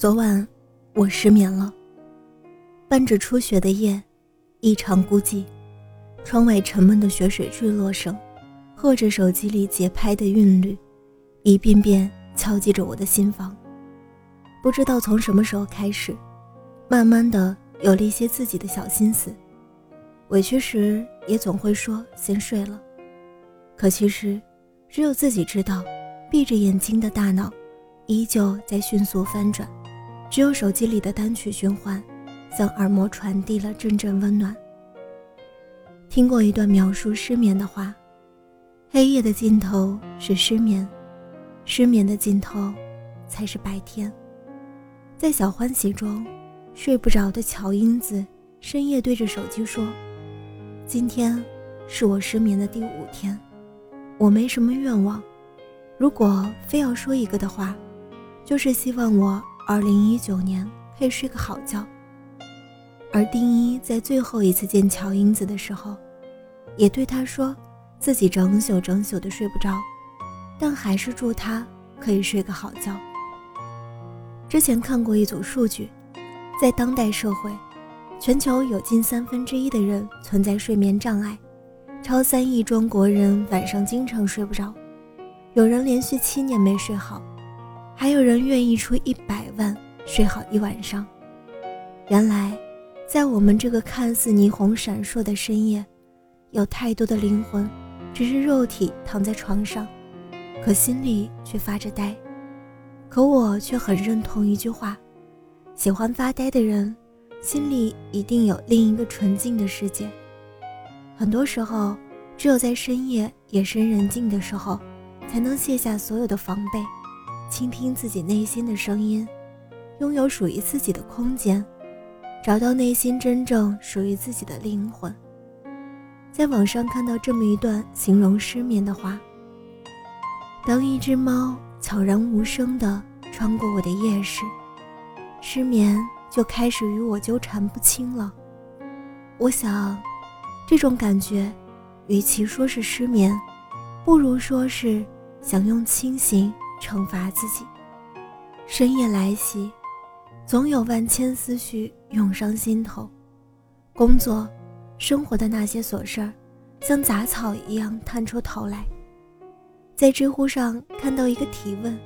昨晚我失眠了，伴着初雪的夜，异常孤寂，窗外沉闷的雪水坠落声。和着手机里节拍的韵律，一遍遍敲击着我的心房。不知道从什么时候开始，慢慢的有了一些自己的小心思。委屈时也总会说先睡了，可其实，只有自己知道，闭着眼睛的大脑，依旧在迅速翻转。只有手机里的单曲循环，向耳膜传递了阵阵温暖。听过一段描述失眠的话。黑夜的尽头是失眠，失眠的尽头才是白天。在小欢喜中，睡不着的乔英子深夜对着手机说：“今天是我失眠的第五天，我没什么愿望。如果非要说一个的话，就是希望我2019年可以睡个好觉。”而丁一在最后一次见乔英子的时候，也对他说。自己整宿整宿的睡不着，但还是祝他可以睡个好觉。之前看过一组数据，在当代社会，全球有近三分之一的人存在睡眠障碍，超三亿中国人晚上经常睡不着，有人连续七年没睡好，还有人愿意出一百万睡好一晚上。原来，在我们这个看似霓虹闪烁的深夜，有太多的灵魂。只是肉体躺在床上，可心里却发着呆。可我却很认同一句话：喜欢发呆的人，心里一定有另一个纯净的世界。很多时候，只有在深夜夜深人静的时候，才能卸下所有的防备，倾听自己内心的声音，拥有属于自己的空间，找到内心真正属于自己的灵魂。在网上看到这么一段形容失眠的话：当一只猫悄然无声地穿过我的夜时，失眠就开始与我纠缠不清了。我想，这种感觉，与其说是失眠，不如说是想用清醒惩罚自己。深夜来袭，总有万千思绪涌上心头，工作。生活的那些琐事儿，像杂草一样探出头来。在知乎上看到一个提问：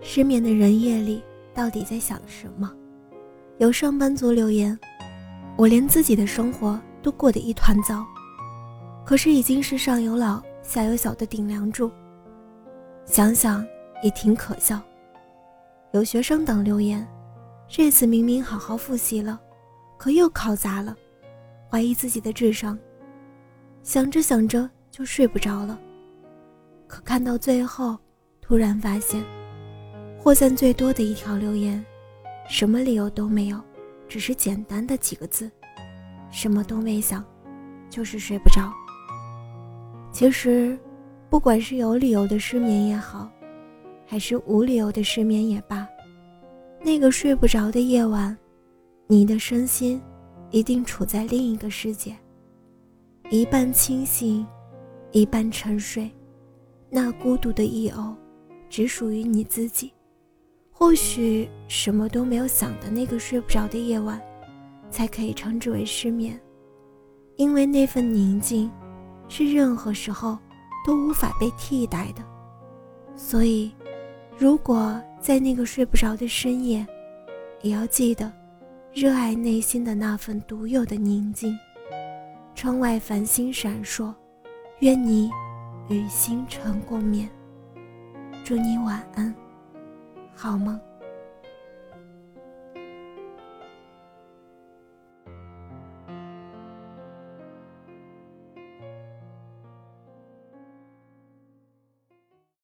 失眠的人夜里到底在想什么？有上班族留言：我连自己的生活都过得一团糟，可是已经是上有老下有小的顶梁柱，想想也挺可笑。有学生党留言：这次明明好好复习了，可又考砸了。怀疑自己的智商，想着想着就睡不着了。可看到最后，突然发现，获赞最多的一条留言，什么理由都没有，只是简单的几个字，什么都没想，就是睡不着。其实，不管是有理由的失眠也好，还是无理由的失眠也罢，那个睡不着的夜晚，你的身心。一定处在另一个世界，一半清醒，一半沉睡。那孤独的一偶，只属于你自己。或许什么都没有想的那个睡不着的夜晚，才可以称之为失眠。因为那份宁静，是任何时候都无法被替代的。所以，如果在那个睡不着的深夜，也要记得。热爱内心的那份独有的宁静。窗外繁星闪烁，愿你与星辰共勉。祝你晚安，好梦。